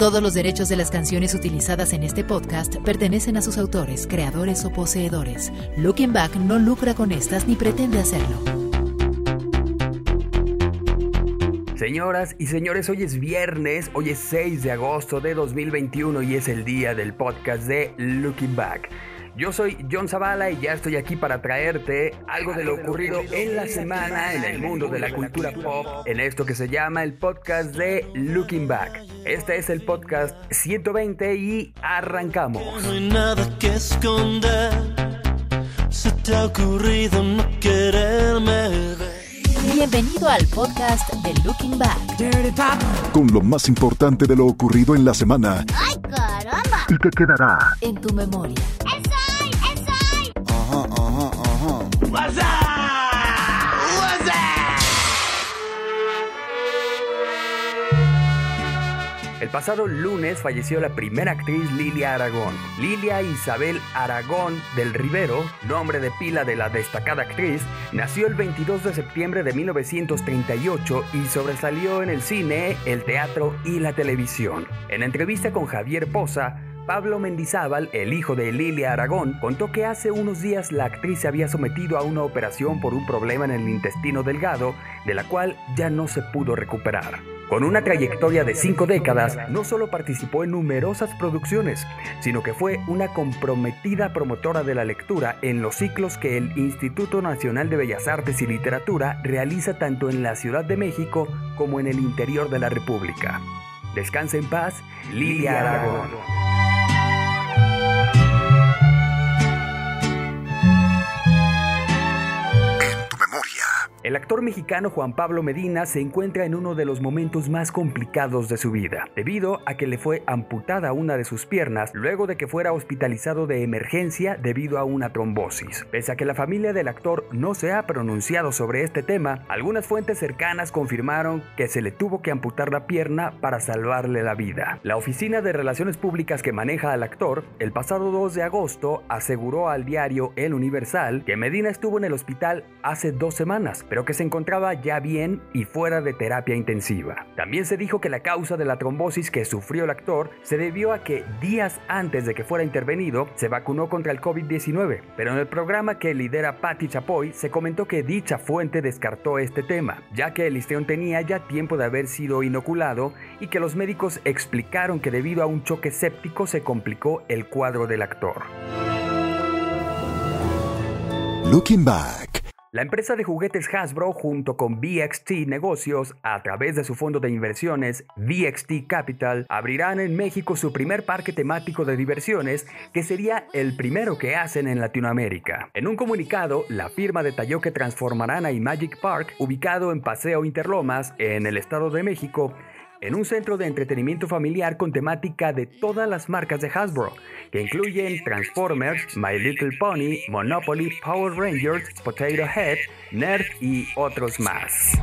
Todos los derechos de las canciones utilizadas en este podcast pertenecen a sus autores, creadores o poseedores. Looking Back no lucra con estas ni pretende hacerlo. Señoras y señores, hoy es viernes, hoy es 6 de agosto de 2021 y es el día del podcast de Looking Back. Yo soy John Zavala y ya estoy aquí para traerte algo de lo ocurrido en la semana en el mundo de la cultura pop en esto que se llama el podcast de Looking Back. Este es el podcast 120 y arrancamos. No hay nada que esconder. Se te ha ocurrido no quererme ver. Bienvenido al podcast de Looking Back. con lo más importante de lo ocurrido en la semana ¡Ay, caramba! y que quedará En tu memoria. ¡Esoy! El pasado lunes falleció la primera actriz Lilia Aragón. Lilia Isabel Aragón del Rivero, nombre de pila de la destacada actriz, nació el 22 de septiembre de 1938 y sobresalió en el cine, el teatro y la televisión. En entrevista con Javier Poza, Pablo Mendizábal, el hijo de Lilia Aragón, contó que hace unos días la actriz se había sometido a una operación por un problema en el intestino delgado, de la cual ya no se pudo recuperar. Con una trayectoria de cinco décadas, no solo participó en numerosas producciones, sino que fue una comprometida promotora de la lectura en los ciclos que el Instituto Nacional de Bellas Artes y Literatura realiza tanto en la Ciudad de México como en el interior de la República. Descansa en paz, Lilia Aragón. El actor mexicano Juan Pablo Medina se encuentra en uno de los momentos más complicados de su vida, debido a que le fue amputada una de sus piernas luego de que fuera hospitalizado de emergencia debido a una trombosis. Pese a que la familia del actor no se ha pronunciado sobre este tema, algunas fuentes cercanas confirmaron que se le tuvo que amputar la pierna para salvarle la vida. La Oficina de Relaciones Públicas que maneja al actor, el pasado 2 de agosto, aseguró al diario El Universal que Medina estuvo en el hospital hace dos semanas, pero que se encontraba ya bien y fuera de terapia intensiva. También se dijo que la causa de la trombosis que sufrió el actor se debió a que días antes de que fuera intervenido se vacunó contra el COVID-19, pero en el programa que lidera Patti Chapoy se comentó que dicha fuente descartó este tema, ya que el histrión tenía ya tiempo de haber sido inoculado y que los médicos explicaron que debido a un choque séptico se complicó el cuadro del actor. Looking back. La empresa de juguetes Hasbro junto con VXT Negocios, a través de su fondo de inversiones VXT Capital, abrirán en México su primer parque temático de diversiones, que sería el primero que hacen en Latinoamérica. En un comunicado, la firma detalló que transformarán a Imagic Park, ubicado en Paseo Interlomas, en el Estado de México, en un centro de entretenimiento familiar con temática de todas las marcas de Hasbro, que incluyen Transformers, My Little Pony, Monopoly, Power Rangers, Potato Head, Nerf y otros más.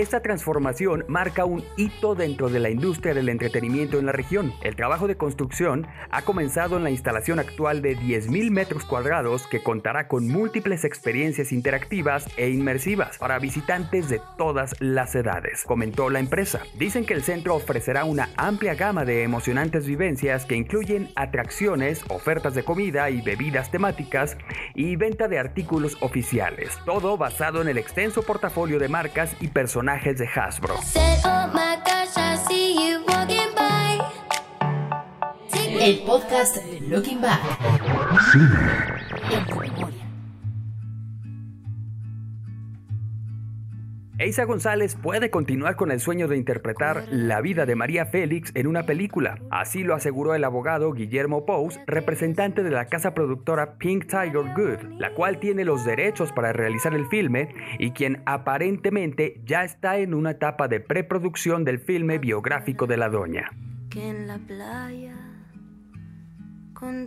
Esta transformación marca un hito dentro de la industria del entretenimiento en la región. El trabajo de construcción ha comenzado en la instalación actual de 10.000 metros cuadrados que contará con múltiples experiencias interactivas e inmersivas para visitantes de todas las edades, comentó la empresa. Dicen que el centro ofrecerá una amplia gama de emocionantes vivencias que incluyen atracciones, ofertas de comida y bebidas temáticas y venta de artículos oficiales, todo basado en el extenso portafolio de marcas y personajes de Hasbro. Said, oh my gosh, I see you walking by. Take me El podcast de Looking Back. Eisa González puede continuar con el sueño de interpretar la vida de María Félix en una película. Así lo aseguró el abogado Guillermo Pous, representante de la casa productora Pink Tiger Good, la cual tiene los derechos para realizar el filme y quien aparentemente ya está en una etapa de preproducción del filme biográfico de la doña. que en la playa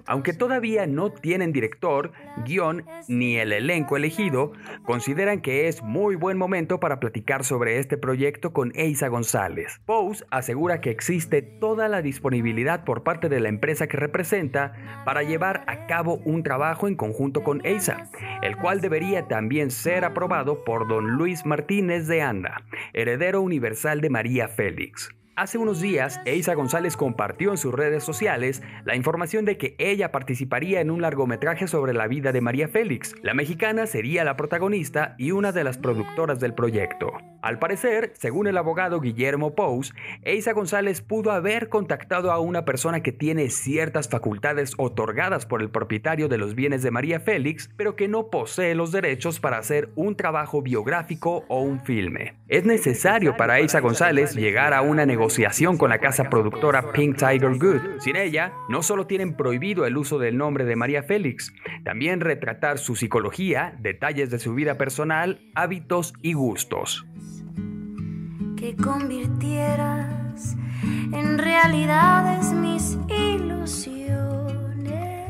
Aunque todavía no tienen director, guion ni el elenco elegido, consideran que es muy buen momento para platicar sobre este proyecto con Eisa González. Pose asegura que existe toda la disponibilidad por parte de la empresa que representa para llevar a cabo un trabajo en conjunto con Eisa, el cual debería también ser aprobado por don Luis Martínez de Anda, heredero universal de María Félix. Hace unos días, Eisa González compartió en sus redes sociales la información de que ella participaría en un largometraje sobre la vida de María Félix. La mexicana sería la protagonista y una de las productoras del proyecto. Al parecer, según el abogado Guillermo Pous, Eisa González pudo haber contactado a una persona que tiene ciertas facultades otorgadas por el propietario de los bienes de María Félix, pero que no posee los derechos para hacer un trabajo biográfico o un filme. Es necesario para Eisa González llegar a una negociación con la casa productora Pink Tiger Good. Sin ella, no solo tienen prohibido el uso del nombre de María Félix, también retratar su psicología, detalles de su vida personal, hábitos y gustos que convirtieras en realidades mis ilusiones.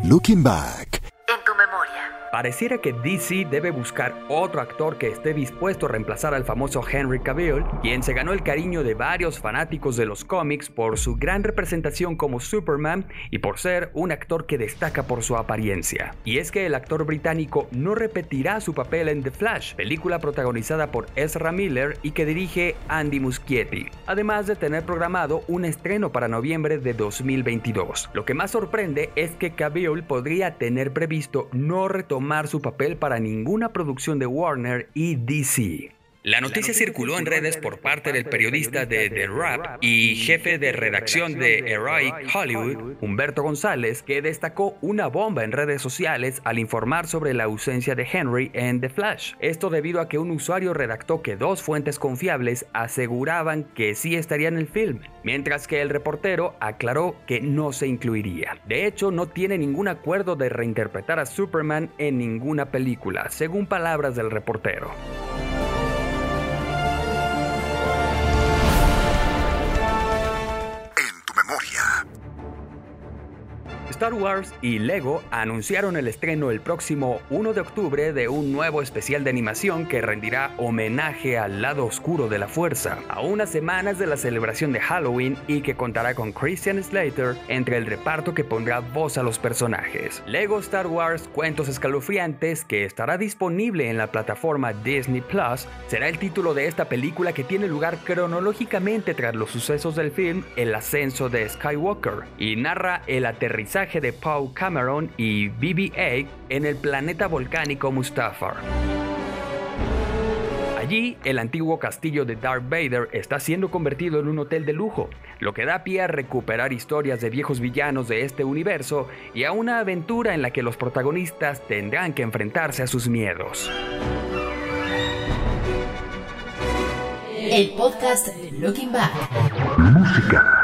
Looking Back. En tu memoria. Pareciera que DC debe buscar otro actor que esté dispuesto a reemplazar al famoso Henry Cavill, quien se ganó el cariño de varios fanáticos de los cómics por su gran representación como Superman y por ser un actor que destaca por su apariencia. Y es que el actor británico no repetirá su papel en The Flash, película protagonizada por Ezra Miller y que dirige Andy Muschietti, además de tener programado un estreno para noviembre de 2022. Lo que más sorprende es que Cavill podría tener previsto no retomar su papel para ninguna producción de Warner y DC. La noticia circuló en redes por parte del periodista de The Rap y jefe de redacción de Heroic Hollywood, Humberto González, que destacó una bomba en redes sociales al informar sobre la ausencia de Henry en The Flash. Esto debido a que un usuario redactó que dos fuentes confiables aseguraban que sí estaría en el film, mientras que el reportero aclaró que no se incluiría. De hecho, no tiene ningún acuerdo de reinterpretar a Superman en ninguna película, según palabras del reportero. Star Wars y Lego anunciaron el estreno el próximo 1 de octubre de un nuevo especial de animación que rendirá homenaje al lado oscuro de la fuerza, a unas semanas de la celebración de Halloween y que contará con Christian Slater entre el reparto que pondrá voz a los personajes. Lego Star Wars Cuentos Escalofriantes, que estará disponible en la plataforma Disney Plus, será el título de esta película que tiene lugar cronológicamente tras los sucesos del film El ascenso de Skywalker y narra el aterrizaje de Paul Cameron y BB-8 en el planeta volcánico Mustafar. Allí, el antiguo castillo de Darth Vader está siendo convertido en un hotel de lujo, lo que da pie a recuperar historias de viejos villanos de este universo y a una aventura en la que los protagonistas tendrán que enfrentarse a sus miedos. El podcast Looking Back. Música.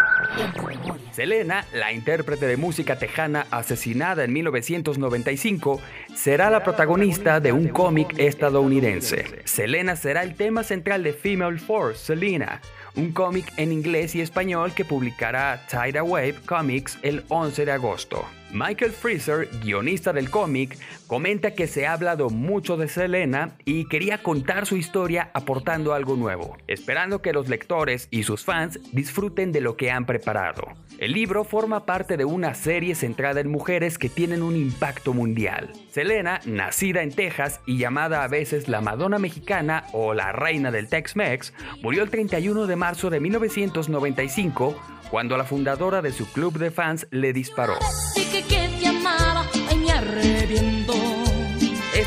Selena, la intérprete de música tejana asesinada en 1995, será la protagonista de un cómic estadounidense. Selena será el tema central de Female Force, Selena, un cómic en inglés y español que publicará Tidal Wave Comics el 11 de agosto. Michael Freezer, guionista del cómic, comenta que se ha hablado mucho de Selena y quería contar su historia aportando algo nuevo, esperando que los lectores y sus fans disfruten de lo que han preparado. El libro forma parte de una serie centrada en mujeres que tienen un impacto mundial. Selena, nacida en Texas y llamada a veces la Madonna mexicana o la reina del Tex-Mex, murió el 31 de marzo de 1995 cuando la fundadora de su club de fans le disparó.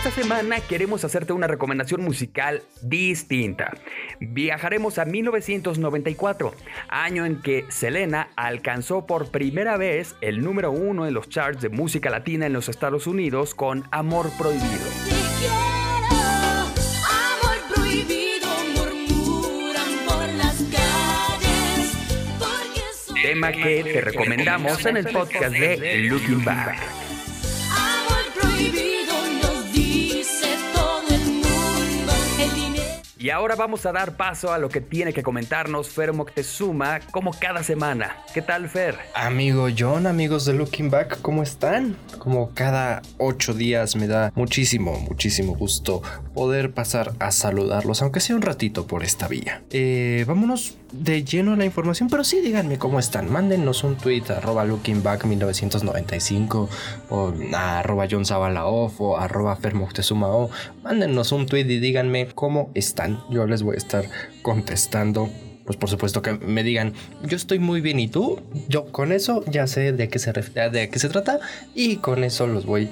Esta semana queremos hacerte una recomendación musical distinta. Viajaremos a 1994, año en que Selena alcanzó por primera vez el número uno en los charts de música latina en los Estados Unidos con Amor Prohibido. Te quiero, amor prohibido, murmuran por las calles. Porque soy Tema que te recomendamos en el podcast de Looking Back. Y ahora vamos a dar paso a lo que tiene que comentarnos Fer Moctezuma como cada semana. ¿Qué tal, Fer? Amigo John, amigos de Looking Back, ¿cómo están? Como cada ocho días me da muchísimo, muchísimo gusto poder pasar a saludarlos, aunque sea un ratito por esta vía. Eh, vámonos de lleno la información, pero sí díganme cómo están. Mándenos un tweet arroba Looking Back 1995 o arroba John Zabalaoff o arroba Fer Moctezuma o mándenos un tweet y díganme cómo están. Yo les voy a estar contestando pues por supuesto que me digan, yo estoy muy bien y tú, yo con eso ya sé de qué se, de qué se trata y con eso los voy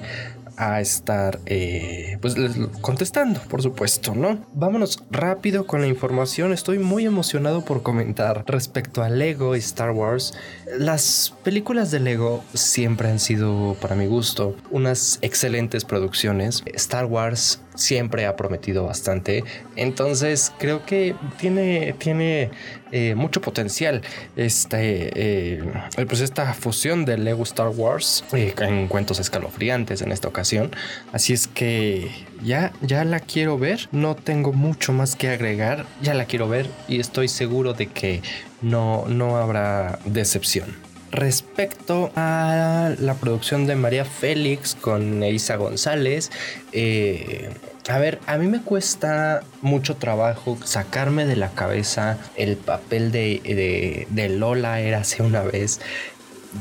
a estar eh, pues contestando, por supuesto, ¿no? Vámonos rápido con la información. Estoy muy emocionado por comentar respecto a Lego y Star Wars. Las películas de Lego siempre han sido, para mi gusto, unas excelentes producciones. Star Wars siempre ha prometido bastante. Entonces creo que tiene, tiene eh, mucho potencial este, pues esta fusión de Lego Star Wars eh, en cuentos escalofriantes en esta ocasión. Así es que ya, ya la quiero ver. No tengo mucho más que agregar. Ya la quiero ver y estoy seguro de que no, no habrá decepción. Respecto a la producción de María Félix con Isa González, eh, a ver, a mí me cuesta mucho trabajo sacarme de la cabeza el papel de, de, Lola era hace una vez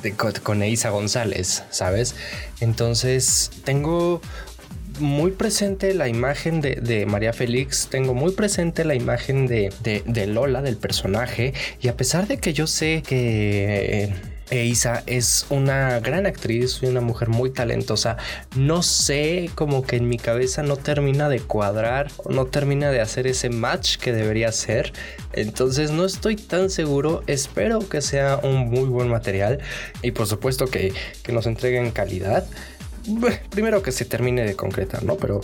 de, con, con Isa González, ¿sabes? Entonces tengo muy presente la imagen de, María Félix, tengo muy presente la imagen de, de Lola, del personaje, y a pesar de que yo sé que... eh, Isa es una gran actriz una mujer muy talentosa. No sé, como que en mi cabeza no termina de cuadrar, no termina de hacer ese match que debería ser. Entonces no estoy tan seguro. Espero que sea un muy buen material y por supuesto que, que nos entreguen calidad. Primero que se termine de concretar, ¿no? Pero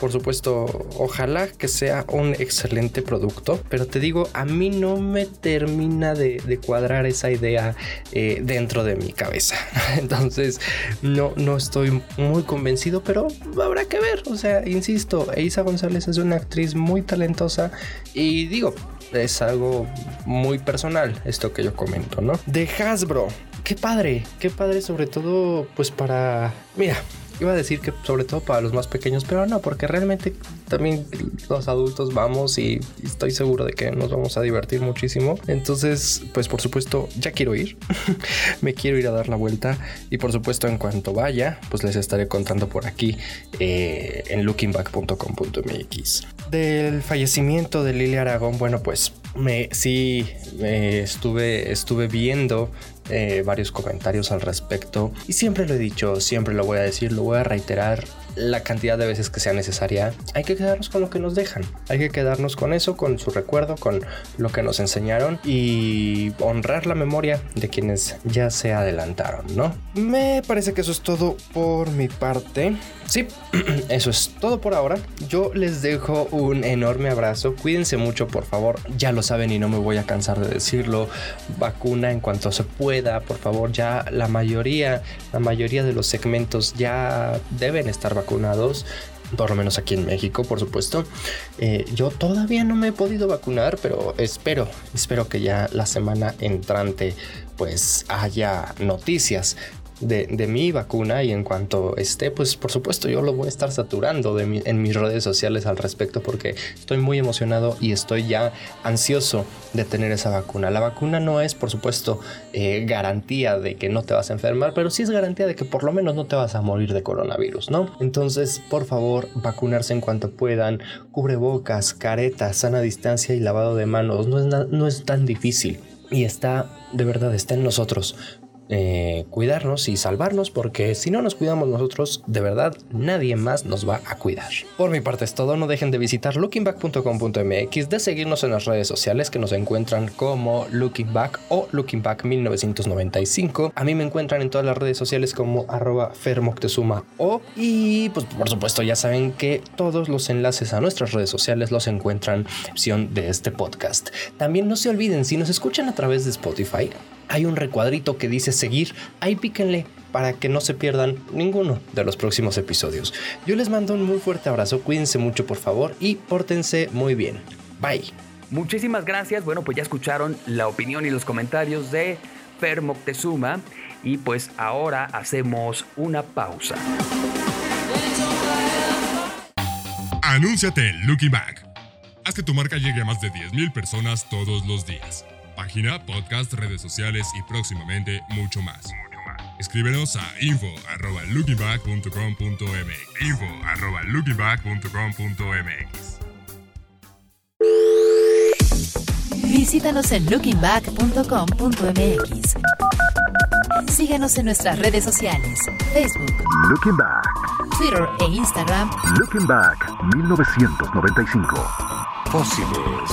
por supuesto, ojalá que sea un excelente producto. Pero te digo, a mí no me termina de, cuadrar esa idea eh, dentro de mi cabeza. Entonces, no, no estoy muy convencido, pero habrá que ver. O sea, insisto, Isa González es una actriz muy talentosa y digo, es algo muy personal esto que yo comento, ¿no? De Hasbro. Qué padre, qué padre sobre todo pues para... Mira, iba a decir que sobre todo para los más pequeños, pero no, porque realmente también los adultos vamos y estoy seguro de que nos vamos a divertir muchísimo. Entonces, pues por supuesto, ya quiero ir. Me quiero ir a dar la vuelta y por supuesto en cuanto vaya, pues les estaré contando por aquí eh, en lookingback.com.mx. Del fallecimiento de Lili Aragón, bueno, pues me sí me estuve estuve viendo eh, varios comentarios al respecto y siempre lo he dicho, siempre lo voy a decir, lo voy a reiterar la cantidad de veces que sea necesaria. Hay que quedarnos con lo que nos dejan, hay que quedarnos con eso, con su recuerdo, con lo que nos enseñaron y honrar la memoria de quienes ya se adelantaron, ¿no? Me parece que eso es todo por mi parte. Sí, eso es todo por ahora. Yo les dejo un enorme abrazo. Cuídense mucho, por favor. Ya lo saben y no me voy a cansar de decirlo. Vacuna en cuanto se pueda, por favor. Ya la mayoría, la mayoría de los segmentos ya deben estar vacunados. Por lo menos aquí en México, por supuesto. Eh, yo todavía no me he podido vacunar, pero espero, espero que ya la semana entrante pues haya noticias de, de, mi vacuna y en cuanto esté, pues por supuesto yo lo voy a estar saturando de en mis redes sociales al respecto porque estoy muy emocionado y estoy ya ansioso de tener esa vacuna. La vacuna no es por supuesto eh, garantía de que no te vas a enfermar, pero sí es garantía de que por lo menos no te vas a morir de coronavirus, ¿no? Entonces, por favor, vacunarse en cuanto puedan, cubrebocas, caretas, sana distancia y lavado de manos, no es, no es tan difícil. Y está, de verdad, está en nosotros eh, cuidarnos y salvarnos porque si no nos cuidamos nosotros, de verdad nadie más nos va a cuidar. Por mi parte es todo, no dejen de visitar lookingback.com.mx, de seguirnos en las redes sociales que nos encuentran como Lookingback o Lookingback 1995. A mí me encuentran en todas las redes sociales como arroba fermoctezuma o y pues por supuesto ya saben que todos los enlaces a nuestras redes sociales los encuentran en la opción de este podcast. También no se olviden, si nos escuchan a través de Spotify, hay un recuadrito que dice seguir, ahí píquenle para que no se pierdan ninguno de los próximos episodios. Yo les mando un muy fuerte abrazo, cuídense mucho por favor y pórtense muy bien. Bye. Muchísimas gracias. Bueno, pues ya escucharon la opinión y los comentarios de Fer Moctezuma. Y pues ahora hacemos una pausa. Anúnciate en Looking Back. Haz que tu marca llegue a más de 10.000 personas todos los días. Página, podcast, redes sociales y próximamente mucho más. Escríbenos a info arroba lookingback.com.mx info arroba lookingback.com.mx Visítanos en lookingback.com.mx. Síguenos en nuestras redes sociales, Facebook, Looking Back. Twitter e Instagram Looking Back 1995. Fósiles.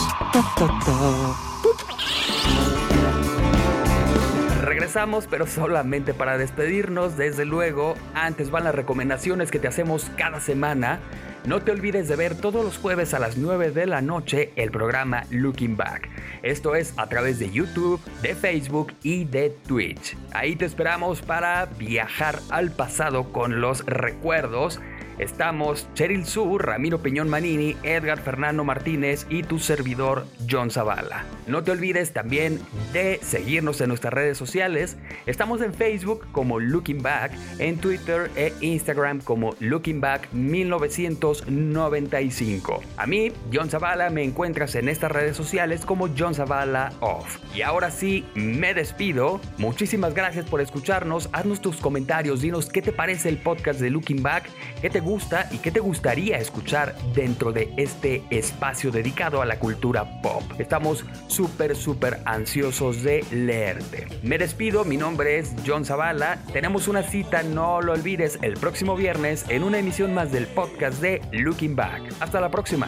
Pero solamente para despedirnos. Desde luego, antes van las recomendaciones que te hacemos cada semana. No te olvides de ver todos los jueves a las 9 de la noche el programa Looking Back. Esto es a través de YouTube, de Facebook y de Twitch. Ahí te esperamos para viajar al pasado con los recuerdos. Estamos Cheryl Su, Ramiro Peñón Manini, Edgar Fernando Martínez y tu servidor John Zavala. No te olvides también de seguirnos en nuestras redes sociales. Estamos en Facebook como Looking Back, en Twitter e Instagram como Looking Back 1995. A mí, John Zavala, me encuentras en estas redes sociales como John Zavala Off. Y ahora sí, me despido. Muchísimas gracias por escucharnos. Haznos tus comentarios, dinos qué te parece el podcast de Looking Back, qué te gusta y qué te gustaría escuchar dentro de este espacio dedicado a la cultura pop. Estamos súper, súper ansiosos de leerte. Me despido, mi nombre es John Zavala. Tenemos una cita, no lo olvides, el próximo viernes en una emisión más del podcast de Looking Back. Hasta la próxima.